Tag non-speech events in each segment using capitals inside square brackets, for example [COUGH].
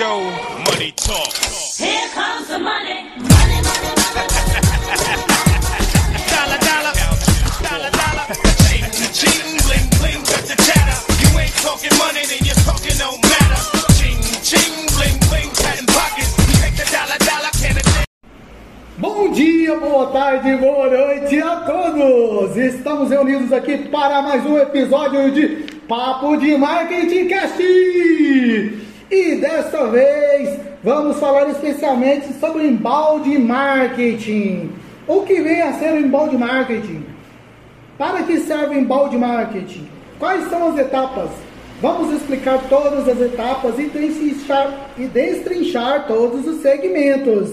go, money talk. Here comes the money. Money, money, money. Dollar, dollar, dollar, dollar. Ching, ching, bling, bling, cut the chatter. You ain't talking money, then talking don't matter. Ching, ching, bling, bling, patent pockets. You take the dollar, dollar, can it Bom dia, boa tarde, boa noite a todos! Estamos reunidos aqui para mais um episódio de Papo de Marketing Cast! E desta vez vamos falar especialmente sobre embalde marketing. O que vem a ser o embalde marketing? Para que serve o embalde marketing? Quais são as etapas? Vamos explicar todas as etapas e destrinchar, e destrinchar todos os segmentos.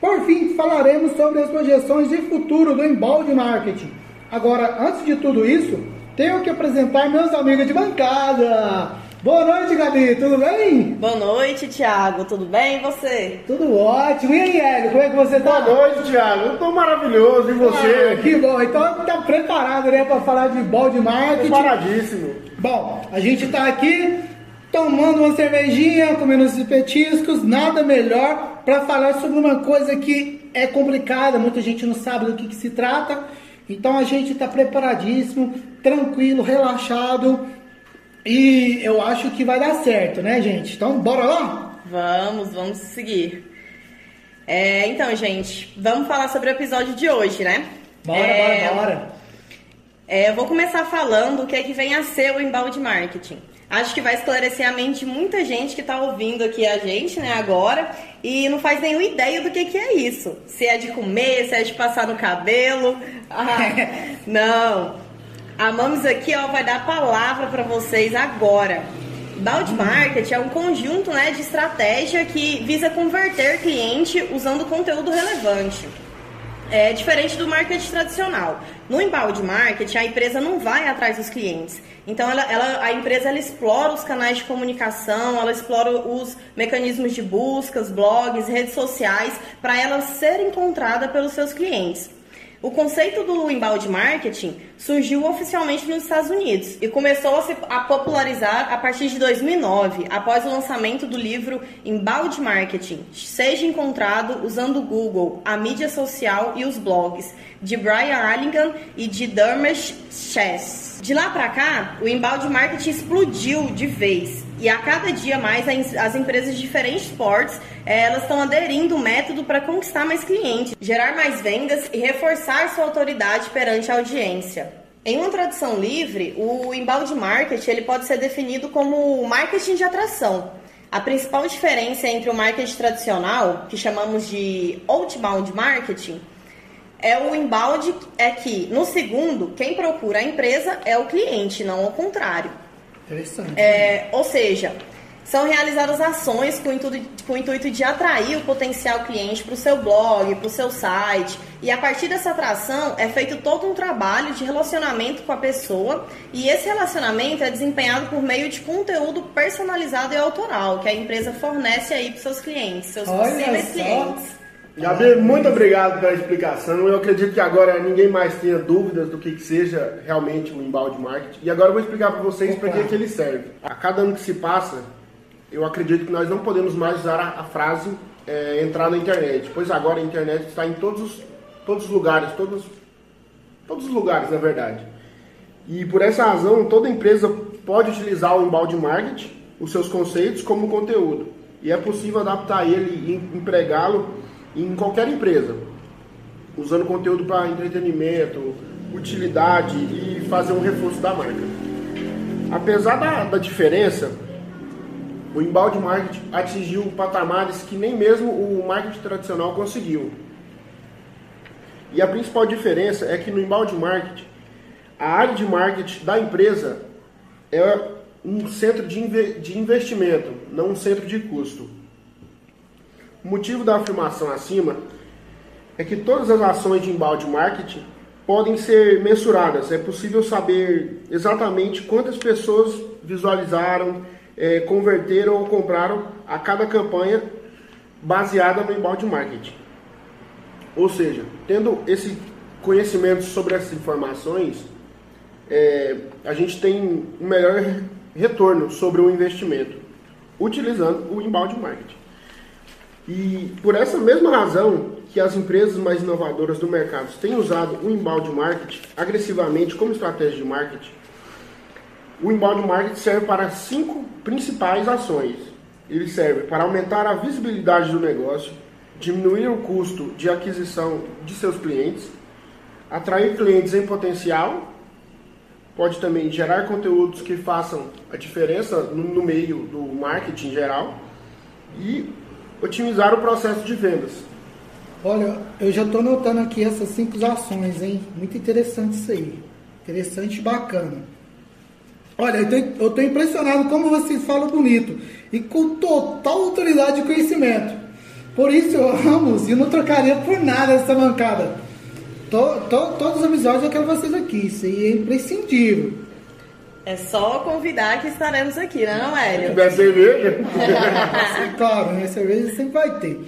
Por fim, falaremos sobre as projeções de futuro do embalde marketing. Agora, antes de tudo isso, tenho que apresentar meus amigos de bancada. Boa noite, Gabi, tudo bem? Boa noite, Thiago. Tudo bem? E você? Tudo ótimo. E aí, Hélio, como é que você tá? Boa noite, Thiago. Eu tô maravilhoso. E Ah, você? que bom. Então tá preparado, né, para falar de embalde marketing. Preparadíssimo. Bom, a gente tá aqui tomando uma cervejinha, comendo esses petiscos, nada melhor para falar sobre uma coisa que é complicada, muita gente não sabe do que, que se trata. Então a gente está preparadíssimo, tranquilo, relaxado e eu acho que vai dar certo, né, gente? Então bora lá? Vamos, vamos seguir. É, então, gente, vamos falar sobre o episódio de hoje, né? Bora, É, bora, bora. é, eu vou começar falando o que é que vem a ser o embalde marketing. Acho que vai esclarecer a mente de muita gente que está ouvindo aqui a gente, né, agora, e não faz nenhuma ideia do que, que é isso. Se é de comer, se é de passar no cabelo. Ah, [LAUGHS] não. A Mames aqui, ó, vai dar a palavra para vocês agora. Balde Marketing é um conjunto né, de estratégia que visa converter cliente usando conteúdo relevante. É diferente do marketing tradicional. No embalde marketing, a empresa não vai atrás dos clientes. Então, ela, ela- a empresa ela explora os canais de comunicação, ela explora os mecanismos de buscas, blogs, redes sociais, para ela ser encontrada pelos seus clientes. O conceito do embalde marketing surgiu oficialmente nos Estados Unidos e começou a se a popularizar a partir de 2009, após o lançamento do livro Embalde Marketing, seja encontrado usando o Google, a mídia social e os blogs, de Brian Allingham e de Dermot Chess. De lá para cá, o embalde marketing explodiu de vez e a cada dia mais as as empresas de diferentes portes eh, elas estão aderindo o método para conquistar mais clientes, gerar mais vendas e reforçar sua autoridade perante a audiência. Em uma tradução livre, o embalde marketing ele pode ser definido como marketing de atração. A principal diferença entre o marketing tradicional, que chamamos de outbound marketing, é o embalde é que no segundo quem procura a empresa é o cliente, não ao contrário. Interessante. É, ou seja, são realizadas ações com o intuito, com o intuito de atrair o potencial cliente para o seu blog, para o seu site. E a partir dessa atração é feito todo um trabalho de relacionamento com a pessoa. E esse relacionamento é desempenhado por meio de conteúdo personalizado e autoral que a empresa fornece aí para seus clientes, seus Olha possíveis só. clientes. Gabi, muito obrigado pela explicação. Eu acredito que agora ninguém mais tenha dúvidas do que, que seja realmente o embalde marketing. E agora eu vou explicar para vocês para que, que ele serve. A cada ano que se passa, eu acredito que nós não podemos mais usar a, a frase é, entrar na internet, pois agora a internet está em todos os, todos os lugares, todos, todos os lugares, na verdade. E por essa razão, toda empresa pode utilizar o embalde marketing, os seus conceitos, como conteúdo. E é possível adaptar ele e empregá-lo em qualquer empresa, usando conteúdo para entretenimento, utilidade e fazer um reforço da marca. Apesar da, da diferença, o embalde marketing atingiu patamares que nem mesmo o marketing tradicional conseguiu. E a principal diferença é que no embalde marketing, a área de marketing da empresa é um centro de, de investimento, não um centro de custo. O motivo da afirmação acima é que todas as ações de embalde marketing podem ser mensuradas. É possível saber exatamente quantas pessoas visualizaram, eh, converteram ou compraram a cada campanha baseada no embalde marketing. Ou seja, tendo esse conhecimento sobre essas informações, eh, a gente tem um melhor retorno sobre o investimento. utilizando o inbound marketing. E por essa mesma razão que as empresas mais inovadoras do mercado têm usado o inbound marketing agressivamente como estratégia de marketing, o inbound marketing serve para cinco principais ações. Ele serve para aumentar a visibilidade do negócio, diminuir o custo de aquisição de seus clientes, atrair clientes em potencial, pode também gerar conteúdos que façam a diferença no, meio do marketing geral e otimizar o processo de vendas. Olha, eu já estou notando aqui essas cinco ações, hein? Muito interessante isso aí. Interessante e bacana. Olha, eu estou impressionado como você fala bonito e com total autoridade e conhecimento. Por isso eu amo e não trocaria por nada essa bancada. To, to, todos os episódios eu quero vocês aqui, isso aí é imprescindível. É só convidar que estaremos aqui, né, não, Se Hélio? tiver cerveja, [LAUGHS] Sim, claro, né? Cerveja sempre vai ter.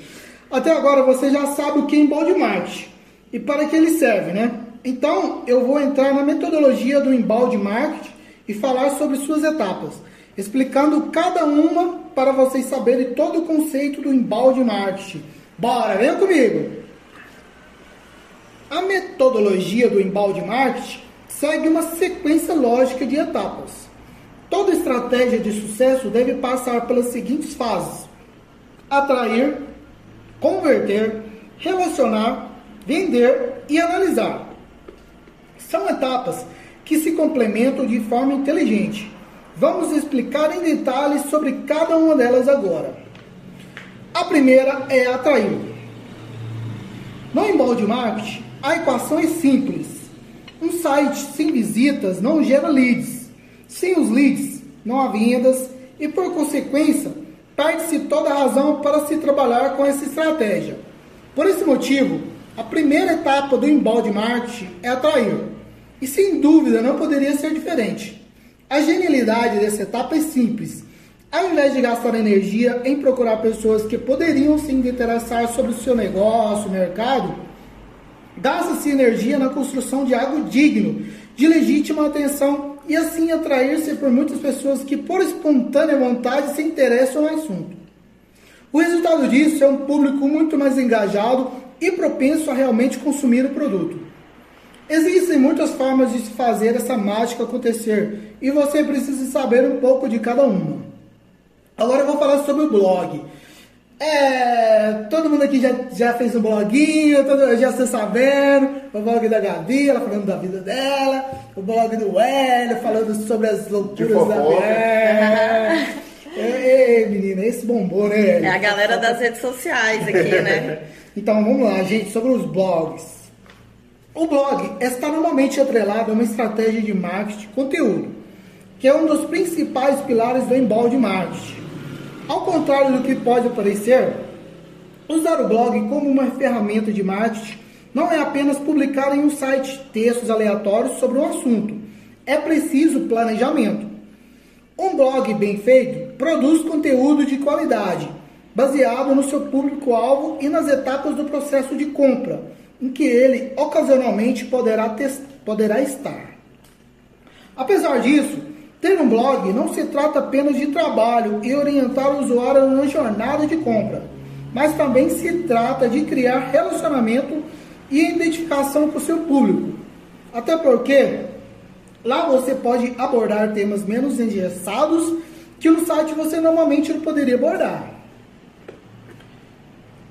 Até agora você já sabe o que é inbound marketing e para que ele serve, né? Então eu vou entrar na metodologia do inbound marketing e falar sobre suas etapas, explicando cada uma para vocês saberem todo o conceito do inbound marketing. Bora, venha comigo! A metodologia do inbound marketing segue uma sequência lógica de etapas. Toda estratégia de sucesso deve passar pelas seguintes fases: atrair, converter, relacionar, vender e analisar. São etapas que se complementam de forma inteligente. Vamos explicar em detalhes sobre cada uma delas agora. A primeira é atrair. No inbound marketing, a equação é simples. Um site sem visitas não gera leads. Sem os leads, não há vendas e, por consequência, perde-se toda a razão para se trabalhar com essa estratégia. Por esse motivo, a primeira etapa do inbound marketing é atrair. E sem dúvida não poderia ser diferente. A genialidade dessa etapa é simples. Ao invés de gastar energia em procurar pessoas que poderiam se interessar sobre o seu negócio, mercado, gasta-se energia na construção de algo digno, de legítima atenção e assim atrair-se por muitas pessoas que, por espontânea vontade, se interessam no assunto. O resultado disso é um público muito mais engajado e propenso a realmente consumir o produto. Existem muitas formas de se fazer essa mágica acontecer e você precisa saber um pouco de cada uma. Agora eu vou falar sobre o blog. É, todo mundo aqui já, já fez um bloguinho, todo, já está sabendo. O blog da Gabi, ela falando da vida dela. O blog do Hélio, falando sobre as loucuras da [LAUGHS] é. Ei, menina, esse bombou, né? Hélio? É a galera das redes sociais aqui, né? [LAUGHS] Então vamos lá, gente, sobre os blogs. O blog está normalmente atrelado a uma estratégia de marketing de conteúdo, que é um dos principais pilares do inbound marketing. Ao contrário do que pode parecer, usar o blog como uma ferramenta de marketing não é apenas publicar em um site textos aleatórios sobre um assunto. É preciso planejamento. Um blog bem feito produz conteúdo de qualidade, baseado no seu público-alvo e nas etapas do processo de compra, em que ele ocasionalmente poderá, poderá estar. Apesar disso, ter um blog não se trata apenas de trabalho e orientar o usuário na jornada de compra, mas também se trata de criar relacionamento e identificação com o seu público. Até porque lá você pode abordar temas menos engessados que no site você normalmente não poderia abordar.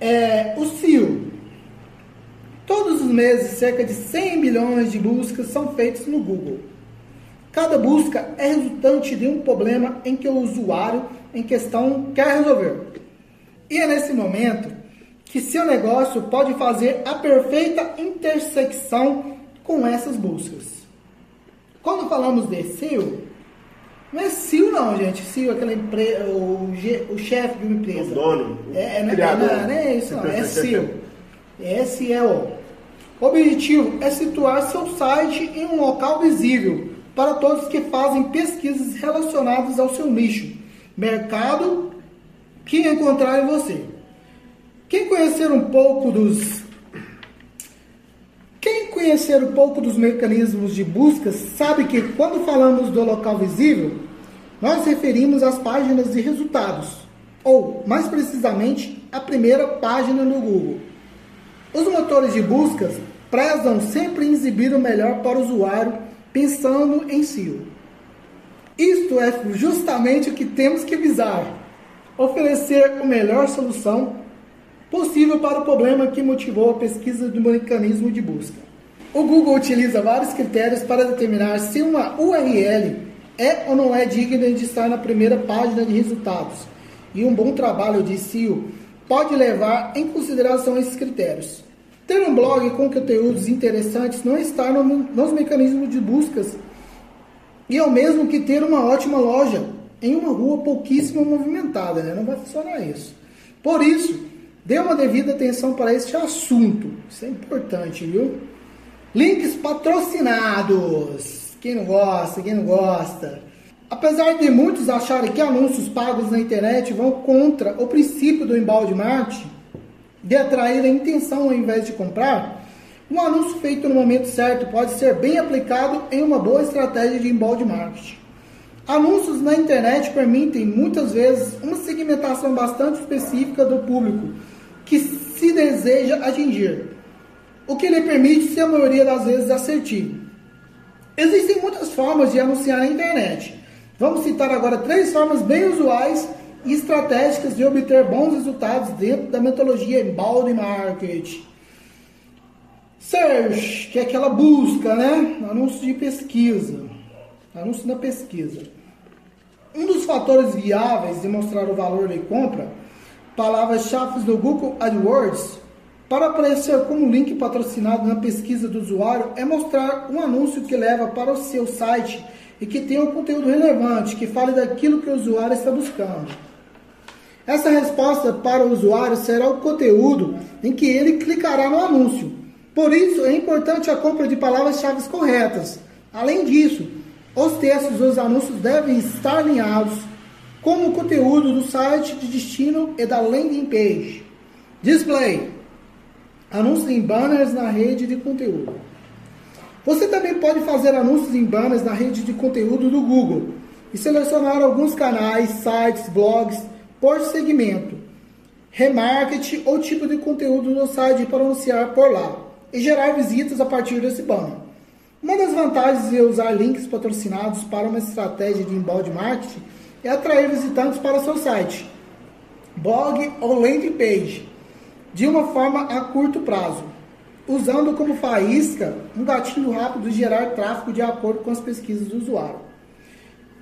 É, o SEO. Todos os meses, cerca de 100 milhões de buscas são feitas no Google. Cada busca é resultante de um problema em que o usuário em questão quer resolver. E é nesse momento que seu negócio pode fazer a perfeita intersecção com essas buscas. Quando falamos de SEO, não é SEO não, gente. SEO é aquela empresa, o, o chefe de uma empresa. O dono, o É, é, não, é, não, é isso não, é SEO. SEO. O objetivo é situar seu site em um local visível para todos que fazem pesquisas relacionadas ao seu nicho, mercado que encontrar em você. Quem conhecer um pouco dos quem conhecer um pouco dos mecanismos de busca sabe que quando falamos do local visível, Nós referimos às páginas de resultados, ou, mais precisamente, a primeira página no Google. Os motores de buscas prezam sempre em exibir o melhor para o usuário, pensando em SEO. Isto é justamente o que temos que visar: oferecer a melhor solução possível para o problema que motivou a pesquisa do mecanismo de busca. O Google utiliza vários critérios para determinar se uma URL é ou não é digna de estar na primeira página de resultados, e um bom trabalho de SEO pode levar em consideração esses critérios. Ter um blog com conteúdos interessantes não está no, nos mecanismos de buscas e é o mesmo que ter uma ótima loja em uma rua pouquíssimo movimentada, né? não vai funcionar isso. Por isso, dê uma devida atenção para este assunto, isso é importante, viu? Links patrocinados. Quem não gosta, quem não gosta. Apesar de muitos acharem que anúncios pagos na internet vão contra o princípio do embalde marketing, de atrair a intenção ao invés de comprar, um anúncio feito no momento certo pode ser bem aplicado em uma boa estratégia de embalde marketing. Anúncios na internet permitem muitas vezes uma segmentação bastante específica do público que se deseja atingir, o que lhe permite ser a maioria das vezes assertivo. Existem muitas formas de anunciar na internet. Vamos citar agora três formas bem usuais e estratégicas de obter bons resultados dentro da metodologia embalde marketing. Search, que é aquela busca, né? Anúncio de pesquisa. Anúncio na pesquisa. Um dos fatores viáveis de mostrar o valor de compra, palavras-chave do Google AdWords, para aparecer como link patrocinado na pesquisa do usuário, é mostrar um anúncio que leva para o seu site e que tenha um conteúdo relevante, que fale daquilo que o usuário está buscando. Essa resposta para o usuário será o conteúdo em que ele clicará no anúncio. Por isso, é importante a compra de palavras-chave corretas. Além disso, os textos dos anúncios devem estar alinhados com o conteúdo do site de destino e da landing page. Display. Anúncios em banners na rede de conteúdo. Você também pode fazer anúncios em banners na rede de conteúdo do Google e selecionar alguns canais, sites, blogs por segmento, remarketing ou tipo de conteúdo no site para anunciar por lá e gerar visitas a partir desse banner. Uma das vantagens de usar links patrocinados para uma estratégia de inbound marketing é atrair visitantes para seu site, blog ou landing page, de uma forma a curto prazo, usando como faísca um gatilho rápido de gerar tráfego de acordo com as pesquisas do usuário.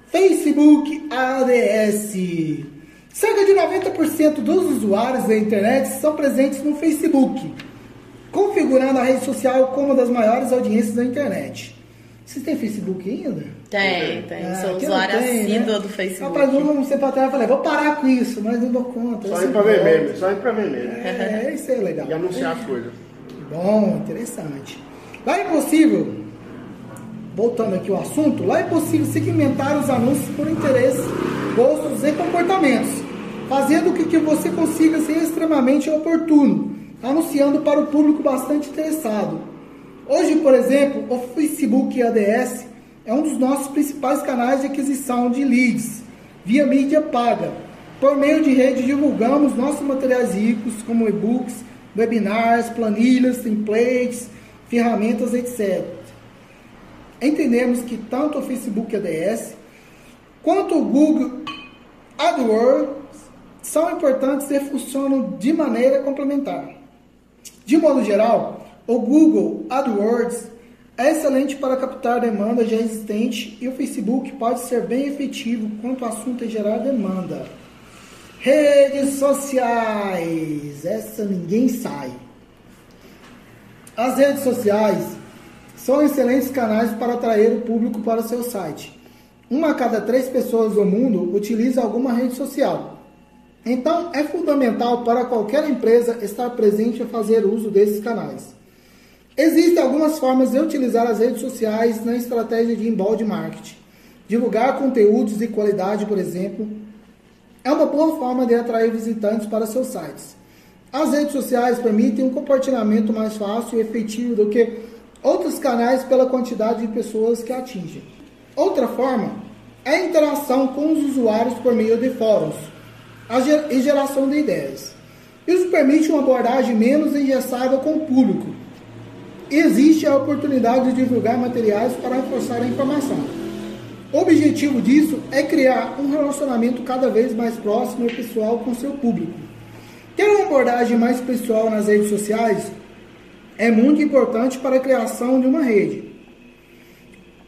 Facebook ADS Cerca de 90% dos usuários da internet são presentes no Facebook, configurando a rede social como uma das maiores audiências da internet. Vocês têm Facebook ainda? Tem, tem. Ah, Sou usuária assídua né? do Facebook. Rapaz, um tempo atrás eu falei, vou parar com isso, mas não dou conta. Só ir pra ver meme, só ir pra ver meme. É, isso é legal. E anunciar as coisas. Bom, interessante. Lá é possível, voltando aqui ao assunto, lá é possível segmentar os anúncios por interesses, gostos e comportamentos, fazendo com que você consiga ser extremamente oportuno, anunciando para o público bastante interessado. Hoje, por exemplo, o Facebook ADS é um dos nossos principais canais de aquisição de leads via mídia paga. Por meio de rede, divulgamos nossos materiais ricos, como e-books, webinars, planilhas, templates, ferramentas, etc. Entendemos que tanto o Facebook ADS quanto o Google AdWords são importantes e funcionam de maneira complementar. De modo geral, o Google AdWords é excelente para captar demanda já existente e o Facebook pode ser bem efetivo quanto o assunto é gerar demanda. Redes sociais, essa ninguém sai. As redes sociais são excelentes canais para atrair o público para o seu site. Uma a cada três pessoas do mundo utiliza alguma rede social. Então, é fundamental para qualquer empresa estar presente e fazer uso desses canais. Existem algumas formas de utilizar as redes sociais na estratégia de inbound marketing. Divulgar conteúdos de qualidade, por exemplo, é uma boa forma de atrair visitantes para seus sites. As redes sociais permitem um compartilhamento mais fácil e efetivo do que outros canais pela quantidade de pessoas que atingem. Outra forma a interação com os usuários por meio de fóruns e geração de ideias. Isso permite uma abordagem menos engessada com o público. Existe a oportunidade de divulgar materiais para reforçar a informação. O objetivo disso é criar um relacionamento cada vez mais próximo e pessoal com seu público. Ter uma abordagem mais pessoal nas redes sociais é muito importante para a criação de uma rede.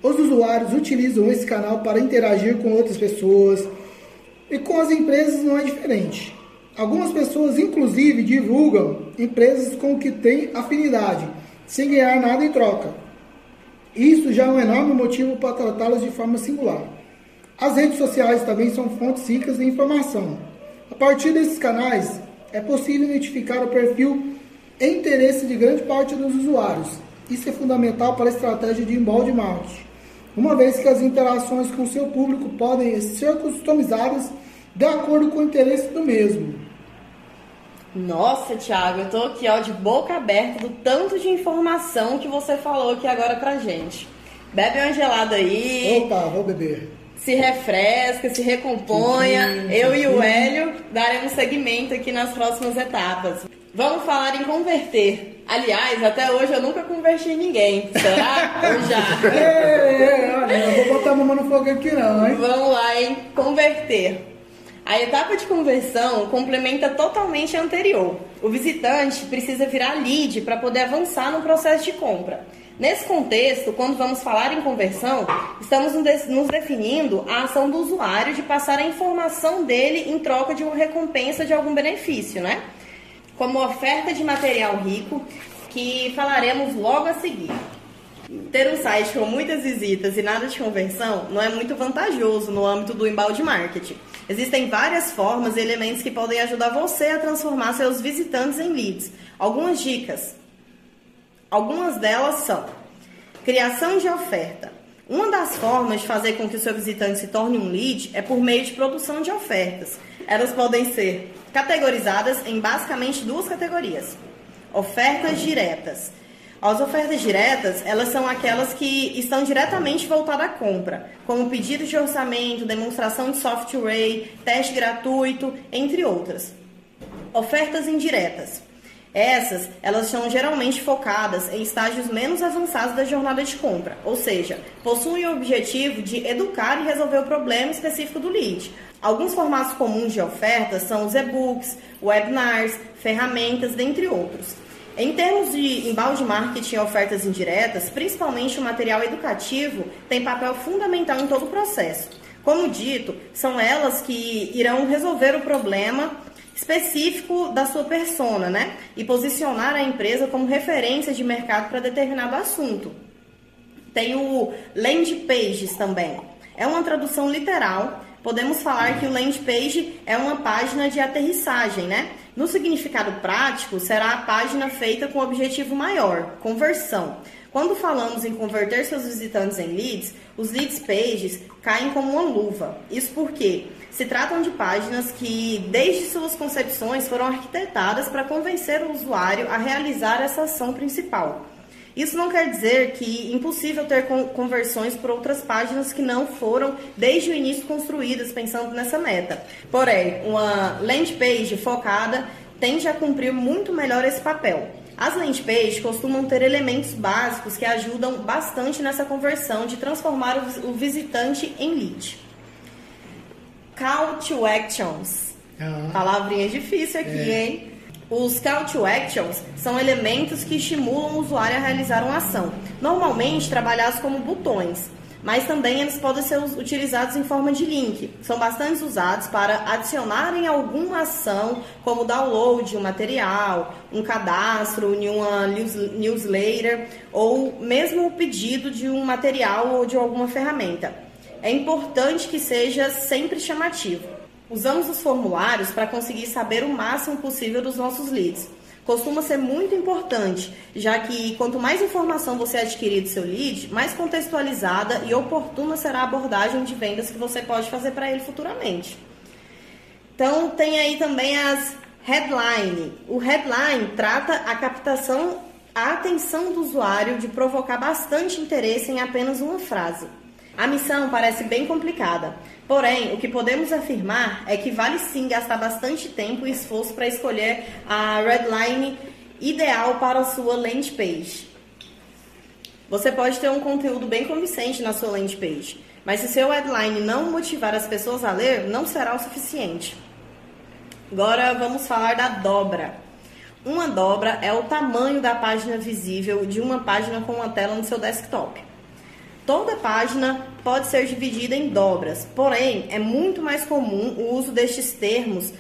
Os usuários utilizam esse canal para interagir com outras pessoas e com as empresas não é diferente. Algumas pessoas, inclusive, divulgam empresas com que têm afinidade, sem ganhar nada em troca. Isso já é um enorme motivo para tratá-las de forma singular. As redes sociais também são fontes ricas de informação. A partir desses canais, é possível identificar o perfil e interesse de grande parte dos usuários. Isso é fundamental para a estratégia de embalde marketing, uma vez que as interações com seu público podem ser customizadas de acordo com o interesse do mesmo. Nossa, Thiago, eu tô aqui ó, de boca aberta do tanto de informação que você falou aqui agora pra gente. Bebe uma gelada aí, Opa, vou beber. se refresca, se recomponha. Sim, sim, eu e o sim. Hélio daremos seguimento aqui nas próximas etapas. Vamos falar em converter. Aliás, até hoje eu nunca converti ninguém. Será? [LAUGHS] Ou já? Ei, olha, não vou botar a mão no fogo aqui não, hein? Vamos lá, hein? Converter. A etapa de conversão complementa totalmente a anterior. O visitante precisa virar lead para poder avançar no processo de compra. Nesse contexto, quando vamos falar em conversão, estamos nos definindo a ação do usuário de passar a informação dele em troca de uma recompensa de algum benefício, né? Como oferta de material rico, que falaremos logo a seguir. Ter um site com muitas visitas e nada de conversão não é muito vantajoso no âmbito do embalde marketing. Existem várias formas e elementos que podem ajudar você a transformar seus visitantes em leads. Algumas dicas. Algumas delas são: criação de oferta. Uma das formas de fazer com que o seu visitante se torne um lead é por meio de produção de ofertas. Elas podem ser categorizadas em basicamente duas categorias: ofertas diretas. As ofertas diretas, elas são aquelas que estão diretamente voltadas à compra, como pedido de orçamento, demonstração de software, teste gratuito, entre outras. Ofertas indiretas. Essas, elas são geralmente focadas em estágios menos avançados da jornada de compra, ou seja, possuem o objetivo de educar e resolver o problema específico do lead. Alguns formatos comuns de ofertas são os e-books, webinars, ferramentas, dentre outros. Em termos de embalde marketing e ofertas indiretas, principalmente o material educativo tem papel fundamental em todo o processo. Como dito, são elas que irão resolver o problema específico da sua persona, né? E posicionar a empresa como referência de mercado para determinado assunto. Tem o land pages também. É uma tradução literal. Podemos falar que o land page é uma página de aterrissagem, né? No significado prático, será a página feita com objetivo maior, conversão. Quando falamos em converter seus visitantes em leads, os leads pages caem como uma luva. Isso porque se tratam de páginas que, desde suas concepções, foram arquitetadas para convencer o usuário a realizar essa ação principal. Isso não quer dizer que é impossível ter con- conversões por outras páginas que não foram desde o início construídas pensando nessa meta. Porém, uma landing page focada tende a cumprir muito melhor esse papel. As landing pages costumam ter elementos básicos que ajudam bastante nessa conversão de transformar o vis- o visitante em lead. Call to actions. Ah. Palavrinha difícil aqui, hein? Os call to actions são elementos que estimulam o usuário a realizar uma ação, normalmente trabalhados como botões, mas também eles podem ser utilizados em forma de link. São bastante usados para adicionarem alguma ação, como download de um material, um cadastro em uma news- newsletter ou mesmo o pedido de um material ou de alguma ferramenta. É importante que seja sempre chamativo. Usamos os formulários para conseguir saber o máximo possível dos nossos leads. Costuma ser muito importante, já que quanto mais informação você adquirir do seu lead, mais contextualizada e oportuna será a abordagem de vendas que você pode fazer para ele futuramente. Então tem aí também as headline. O headline trata a captação, a atenção do usuário de provocar bastante interesse em apenas uma frase. A missão parece bem complicada, porém, o que podemos afirmar é que vale sim gastar bastante tempo e esforço para escolher a redline ideal para a sua landing page. Você pode ter um conteúdo bem convincente na sua landing page, mas se seu headline não motivar as pessoas a ler, não será o suficiente. Agora vamos falar da dobra. Uma dobra é o tamanho da página visível de uma página com uma tela no seu desktop. Toda página pode ser dividida em dobras, porém é muito mais comum o uso destes termos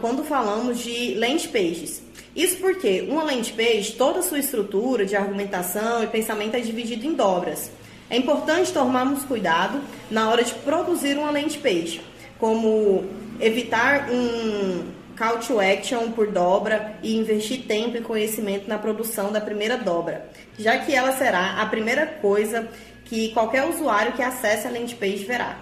quando falamos de landing pages. Isso porque uma landing page, toda a sua estrutura de argumentação e pensamento é dividida em dobras. É importante tomarmos cuidado na hora de produzir uma landing page, como evitar um call to action por dobra e investir tempo e conhecimento na produção da primeira dobra, já que ela será a primeira coisa que qualquer usuário que acesse a landing page verá.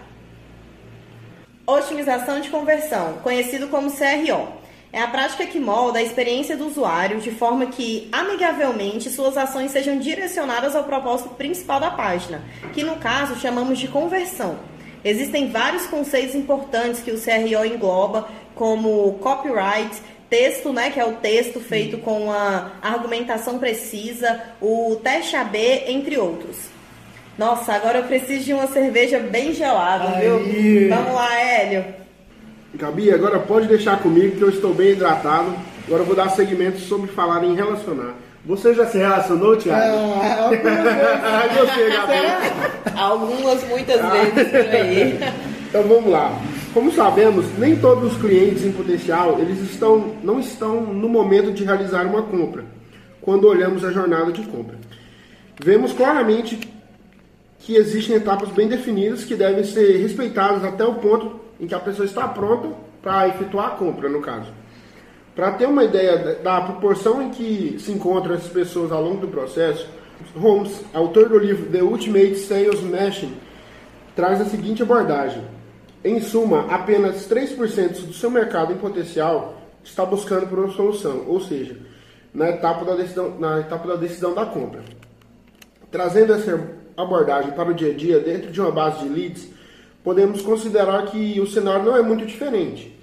Otimização de conversão, conhecido como CRO. É a prática que molda a experiência do usuário de forma que, amigavelmente, suas ações sejam direcionadas ao propósito principal da página, que no caso chamamos de conversão. Existem vários conceitos importantes que o CRO engloba, como copyright, texto, né, que é o texto feito com a argumentação precisa, o teste AB, entre outros. Nossa, agora eu preciso de uma cerveja bem gelada, Aí. viu? Vamos lá, Hélio. Gabi, agora pode deixar comigo que eu estou bem hidratado. Agora eu vou dar segmento sobre falar em relacionar. Você já se relacionou, Thiago? Ah, [LAUGHS] você, Gabi. Algumas, muitas vezes por aí. [LAUGHS] Então vamos lá. Como sabemos, nem todos os clientes em potencial eles estão, não estão no momento de realizar uma compra. Quando olhamos a jornada de compra, vemos claramente que existem etapas bem definidas que devem ser respeitadas até o ponto em que a pessoa está pronta para efetuar a compra, no caso. Para ter uma ideia da proporção em que se encontram essas pessoas ao longo do processo, Holmes, autor do livro The Ultimate Sales Machine, traz a seguinte abordagem. Em suma, apenas 3% do seu mercado em potencial está buscando por uma solução, ou seja, na etapa da decisão, na etapa da, decisão da compra. Trazendo essa abordagem para o dia a dia dentro de uma base de leads, podemos considerar que o cenário não é muito diferente.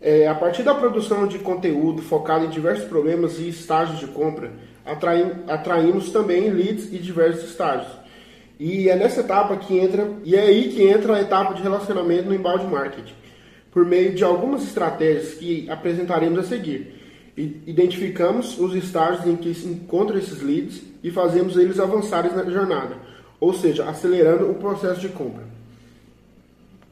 É, a partir da produção de conteúdo focado em diversos problemas e estágios de compra, atraim- atraímos também leads e diversos estágios. E é nessa etapa que entra, e é aí que entra a etapa de relacionamento no embalde marketing, por meio de algumas estratégias que apresentaremos a seguir. Identificamos os estágios em que se encontram esses leads e fazemos eles avançarem na jornada, ou seja, acelerando o processo de compra.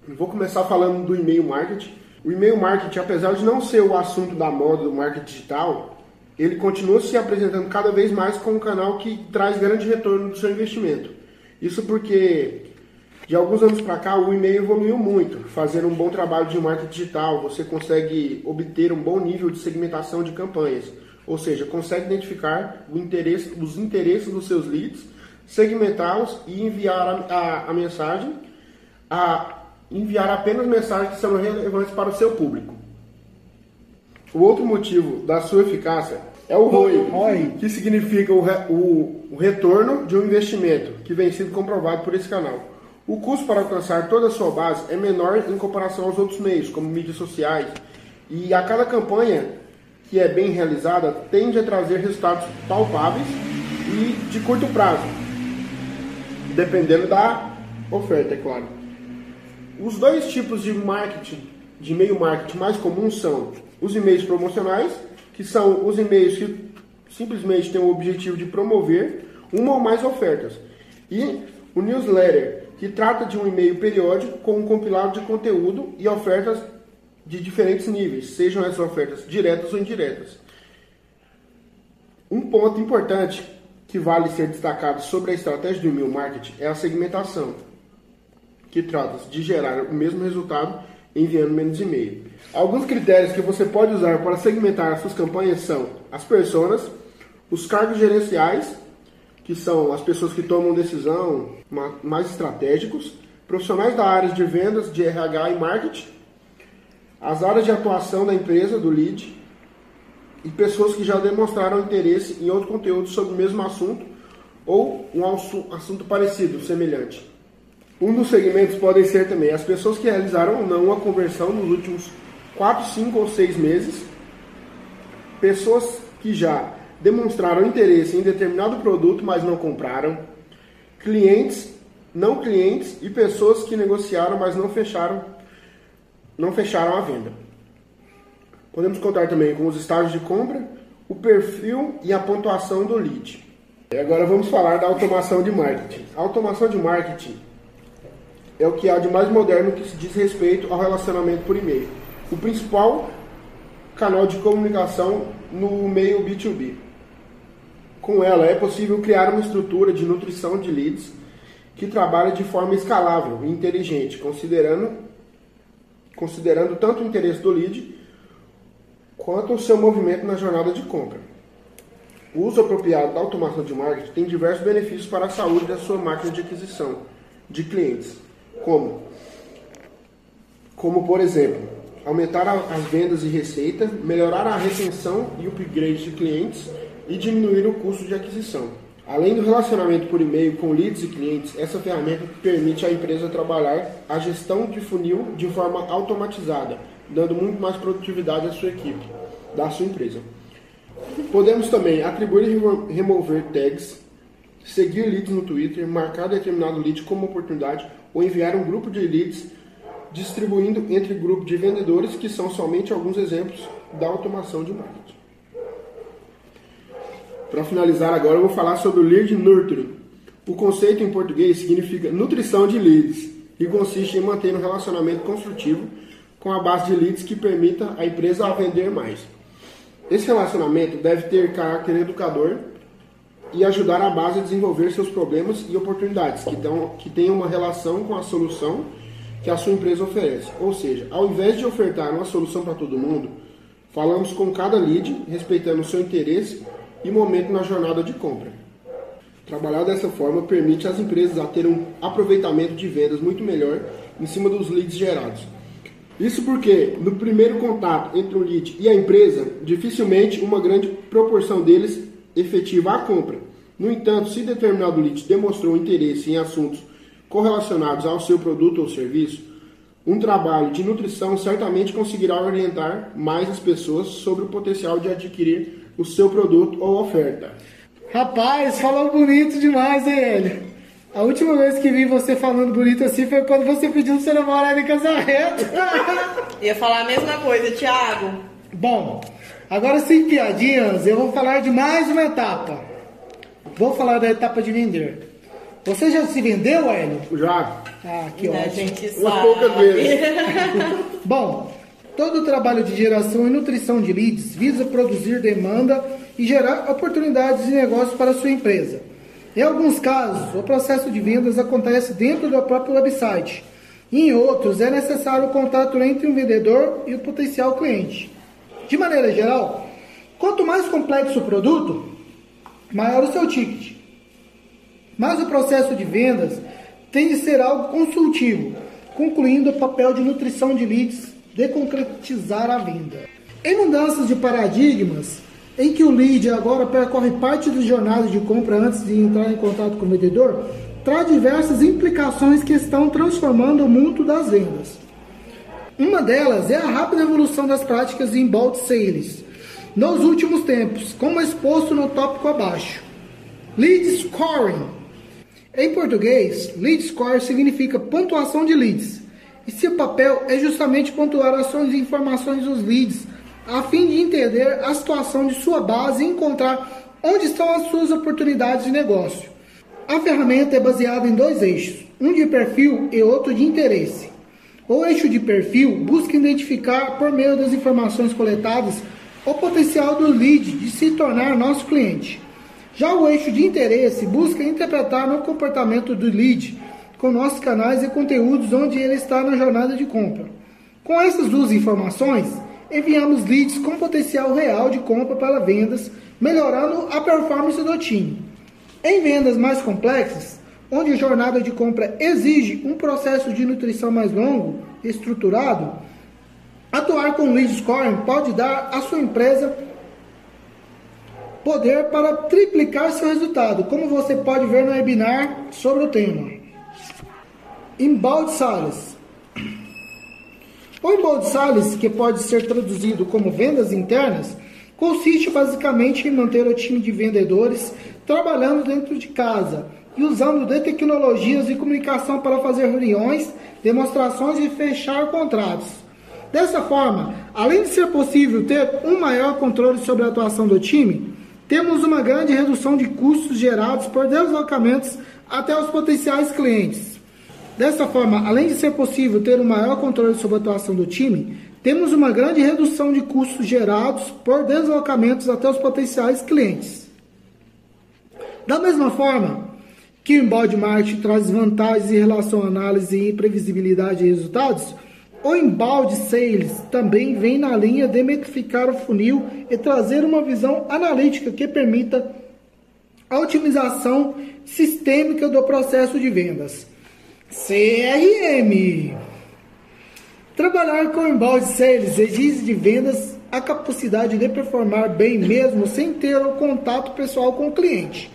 Vou começar falando do e-mail marketing. O e-mail marketing, apesar de não ser o assunto da moda do marketing digital, ele continua se apresentando cada vez mais como um canal que traz grande retorno do seu investimento. Isso porque de alguns anos para cá o e-mail evoluiu muito, fazendo um bom trabalho de marketing digital, você consegue obter um bom nível de segmentação de campanhas, ou seja, consegue identificar interesse, os interesses dos seus leads, segmentá-los e enviar a, a- a mensagem, a enviar apenas mensagens que são relevantes para o seu público. O outro motivo da sua eficácia é o ROI, que significa o, re- o- o retorno de um investimento, que vem sendo comprovado por esse canal. O custo para alcançar toda a sua base é menor em comparação aos outros meios, como mídias sociais, e a cada campanha que é bem realizada tende a trazer resultados palpáveis e de curto prazo, dependendo da oferta, é claro. Os dois tipos de marketing, de e-mail marketing mais comuns são os e-mails promocionais, que são os e-mails que simplesmente têm o objetivo de promover uma ou mais ofertas, e o newsletter, que trata de um e-mail periódico com um compilado de conteúdo e ofertas de diferentes níveis, sejam essas ofertas diretas ou indiretas. Um ponto importante que vale ser destacado sobre a estratégia do e-mail marketing é a segmentação que trata de gerar o mesmo resultado enviando menos e-mail. Alguns critérios que você pode usar para segmentar as suas campanhas são as personas, os cargos gerenciais, que são as pessoas que tomam decisão ma- mais estratégicos, profissionais da área de vendas, de RH e marketing, as áreas de atuação da empresa, do lead, e pessoas que já demonstraram interesse em outro conteúdo sobre o mesmo assunto ou um assu- assunto parecido, semelhante. Um dos segmentos podem ser também as pessoas que realizaram ou não uma conversão nos últimos 4, 5 ou 6 meses, pessoas que já demonstraram interesse em determinado produto, mas não compraram, clientes, não clientes e pessoas que negociaram, mas não fecharam, não fecharam a venda. Podemos contar também com os estágios de compra, o perfil e a pontuação do lead. E agora vamos falar da automação de marketing. A automação de marketing é o que há de mais moderno que se diz respeito ao relacionamento por e-mail. O principal canal de comunicação no meio B2B. Com ela é possível criar uma estrutura de nutrição de leads que trabalha de forma escalável e inteligente, considerando, considerando tanto o interesse do lead quanto o seu movimento na jornada de compra. O uso apropriado da automação de marketing tem diversos benefícios para a saúde da sua máquina de aquisição de clientes, como, como por exemplo, aumentar as vendas e receita, melhorar a retenção e upgrade de clientes e diminuir o custo de aquisição. Além do relacionamento por e-mail com leads e clientes, essa ferramenta permite à empresa trabalhar a gestão de funil de forma automatizada, dando muito mais produtividade à sua equipe, da sua empresa. Podemos também atribuir e remover tags, seguir leads no Twitter, marcar determinado lead como oportunidade ou enviar um grupo de leads distribuindo entre grupos de vendedores, que são somente alguns exemplos da automação de marketing. Para finalizar agora, eu vou falar sobre o lead nurturing. O conceito em português significa nutrição de leads e consiste em manter um relacionamento construtivo com a base de leads que permita a empresa a vender mais. Esse relacionamento deve ter caráter educador e ajudar a base a desenvolver seus problemas e oportunidades que, dão, que tenham uma relação com a solução que a sua empresa oferece. Ou seja, ao invés de ofertar uma solução para todo mundo, falamos com cada lead, respeitando o seu interesse e momento na jornada de compra. Trabalhar dessa forma permite às empresas a ter um aproveitamento de vendas muito melhor em cima dos leads gerados. Isso porque, no primeiro contato entre o lead e a empresa, dificilmente uma grande proporção deles efetiva a compra. No entanto, se determinado lead demonstrou interesse em assuntos correlacionados ao seu produto ou serviço, um trabalho de nutrição certamente conseguirá orientar mais as pessoas sobre o potencial de adquirir o seu produto ou oferta. Rapaz, falou bonito demais, hein, Hélio? A última vez que vi você falando bonito assim foi quando você pediu seu namorado em casamento. [LAUGHS] Ia falar a mesma coisa, Thiago. Bom, agora sem piadinhas, eu vou falar de mais uma etapa. Vou falar da etapa de vender. Você já se vendeu, Hélio? Já, Ah, que a ótimo. gente Umas sabe. poucas vezes. [LAUGHS] Bom, todo o trabalho de geração e nutrição de leads visa produzir demanda e gerar oportunidades de negócio para a sua empresa. Em alguns casos, o processo de vendas acontece dentro do próprio website. Em outros, é necessário o contato entre o vendedor e o potencial cliente. De maneira geral, quanto mais complexo o produto, maior o seu ticket. Mas o processo de vendas tem de ser algo consultivo, concluindo o papel de nutrição de leads de concretizar a venda. Em mudanças de paradigmas, em que o lead agora percorre parte da jornada de compra antes de entrar em contato com o vendedor, traz diversas implicações que estão transformando o mundo das vendas. Uma delas é a rápida evolução das práticas em bulk sales nos últimos tempos, como exposto no tópico abaixo. Lead scoring. Em português, lead score significa pontuação de leads, e seu papel é justamente pontuar ações e informações dos leads, a fim de entender a situação de sua base e encontrar onde estão as suas oportunidades de negócio. A ferramenta é baseada em dois eixos, um de perfil e outro de interesse. O eixo de perfil busca identificar, por meio das informações coletadas, o potencial do lead de se tornar nosso cliente. Já o eixo de interesse busca interpretar o comportamento do lead com nossos canais e conteúdos onde ele está na jornada de compra. Com essas duas informações, enviamos leads com potencial real de compra para vendas, melhorando a performance do time. Em vendas mais complexas, onde a jornada de compra exige um processo de nutrição mais longo e estruturado, atuar com lead scoring pode dar à sua empresa poder para triplicar seu resultado, como você pode ver no webinar sobre o tema. Embalde Sales. O embalde Sales, que pode ser traduzido como vendas internas, consiste basicamente em manter o time de vendedores trabalhando dentro de casa e usando de tecnologias de comunicação para fazer reuniões, demonstrações e fechar contratos. Dessa forma, além de ser possível ter um maior controle sobre a atuação do time, temos uma grande redução de custos gerados por deslocamentos até os potenciais clientes. Dessa forma, além de ser possível ter um maior controle sobre a atuação do time, temos uma grande redução de custos gerados por deslocamentos até os potenciais clientes. Da mesma forma que o embalde marketing traz vantagens em relação à análise e previsibilidade de resultados, o embalde sales também vem na linha de metrificar o funil e trazer uma visão analítica que permita a otimização sistêmica do processo de vendas. CRM. Trabalhar com embalde sales exige de vendas a capacidade de performar bem mesmo sem ter o contato pessoal com o cliente.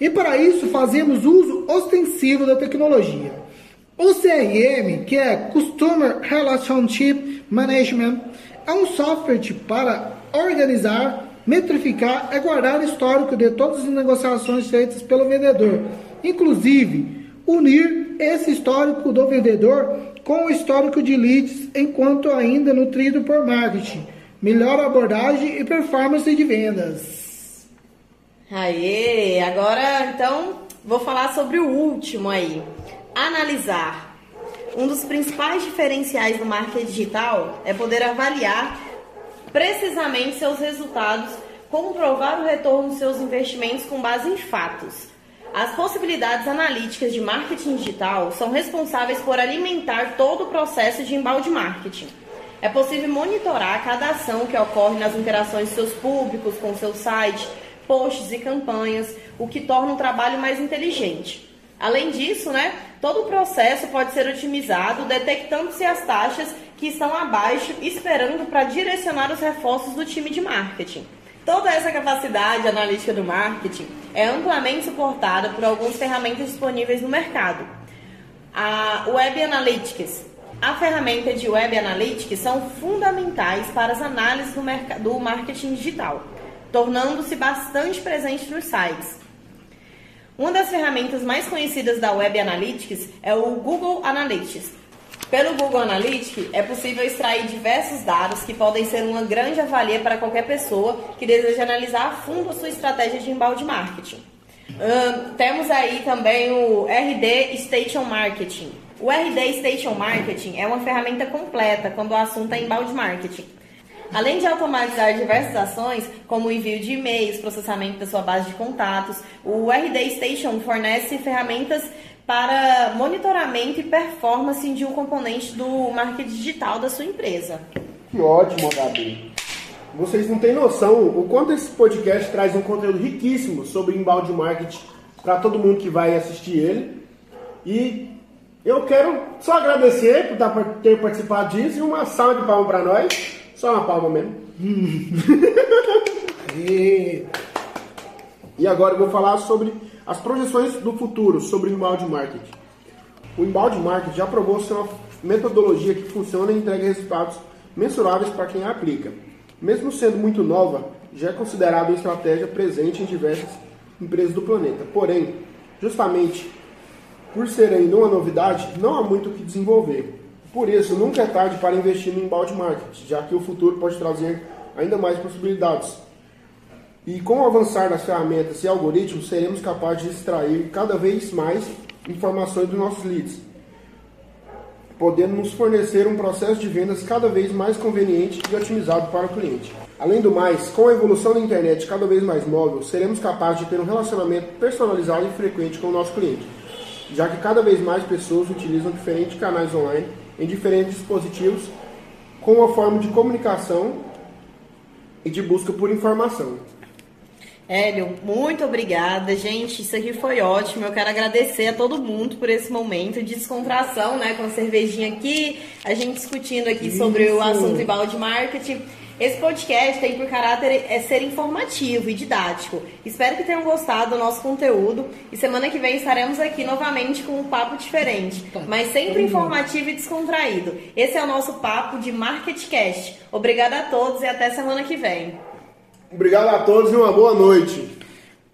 E para isso fazemos uso ostensivo da tecnologia. O CRM, que é Customer Relationship Management, é um software para organizar, metrificar e guardar histórico de todas as negociações feitas pelo vendedor, inclusive unir esse histórico do vendedor com o histórico de leads enquanto ainda nutrido por marketing, melhor abordagem e performance de vendas. Aê, agora então vou falar sobre o último aí. Analisar. Um dos principais diferenciais do marketing digital é poder avaliar precisamente seus resultados, comprovar o retorno dos seus investimentos com base em fatos. As possibilidades analíticas de marketing digital são responsáveis por alimentar todo o processo de embalde marketing. É possível monitorar cada ação que ocorre nas interações de seus públicos com seu site, posts e campanhas, o que torna o trabalho mais inteligente. Além disso, né, todo o processo pode ser otimizado, detectando-se as taxas que estão abaixo, esperando para direcionar os reforços do time de marketing. Toda essa capacidade analítica do marketing é amplamente suportada por algumas ferramentas disponíveis no mercado. A Web Analytics. A ferramenta de Web Analytics são fundamentais para as análises do, do marketing digital, tornando-se bastante presente nos sites. Uma das ferramentas mais conhecidas da Web Analytics é o Google Analytics, pelo Google Analytics, é possível extrair diversos dados que podem ser uma grande avalia para qualquer pessoa que deseja analisar a fundo a sua estratégia de embalde marketing. Temos aí também o RD Station Marketing. O RD Station Marketing é uma ferramenta completa quando o assunto é embalde marketing. Além de automatizar diversas ações, como o envio de e-mails, processamento da sua base de contatos, o RD Station fornece ferramentas para monitoramento e performance de um componente do marketing digital da sua empresa. Que ótimo, Gabi. Vocês não têm noção o quanto esse podcast traz um conteúdo riquíssimo sobre embalde marketing para todo mundo que vai assistir ele. E eu quero só agradecer por ter participado disso e uma salva de palmas para nós. Só uma palma mesmo. [LAUGHS] e... e agora eu vou falar sobre as projeções do futuro sobre o inbound marketing. O inbound marketing já provou ser uma metodologia que funciona e entrega resultados mensuráveis para quem a aplica. Mesmo sendo muito nova, já é considerada uma estratégia presente em diversas empresas do planeta. Porém, justamente por ser ainda uma novidade, não há muito o que desenvolver. Por isso, nunca é tarde para investir no inbound marketing, já que o futuro pode trazer ainda mais possibilidades. E com o avançar das ferramentas e algoritmos, seremos capazes de extrair cada vez mais informações dos nossos leads, podendo nos fornecer um processo de vendas cada vez mais conveniente e otimizado para o cliente. Além do mais, com a evolução da internet cada vez mais móvel, seremos capazes de ter um relacionamento personalizado e frequente com o nosso cliente, já que cada vez mais pessoas utilizam diferentes canais online em diferentes dispositivos com uma forma de comunicação e de busca por informação. Hélio, muito obrigada, gente. Isso aqui foi ótimo. Eu quero agradecer a todo mundo por esse momento de descontração, né? Com a cervejinha aqui, a gente discutindo aqui Isso. sobre o assunto de balde marketing. Esse podcast tem por caráter é ser informativo e didático. Espero que tenham gostado do nosso conteúdo e semana que vem estaremos aqui novamente com um papo diferente, mas sempre informativo e descontraído. Esse é o nosso papo de MarketCast. Obrigada a todos e até semana que vem. Obrigado a todos e uma boa noite.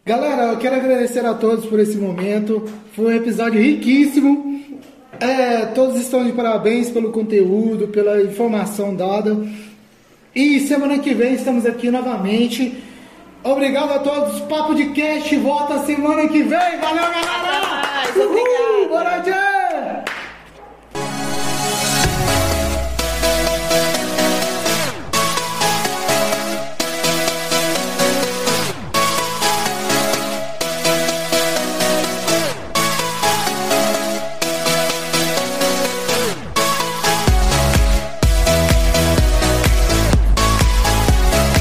Galera, eu quero agradecer a todos por esse momento. Foi um episódio riquíssimo. É, todos estão de parabéns pelo conteúdo, pela informação dada. E semana que vem estamos aqui novamente. Obrigado a todos. Papo de Cast volta semana que vem. Valeu, galera!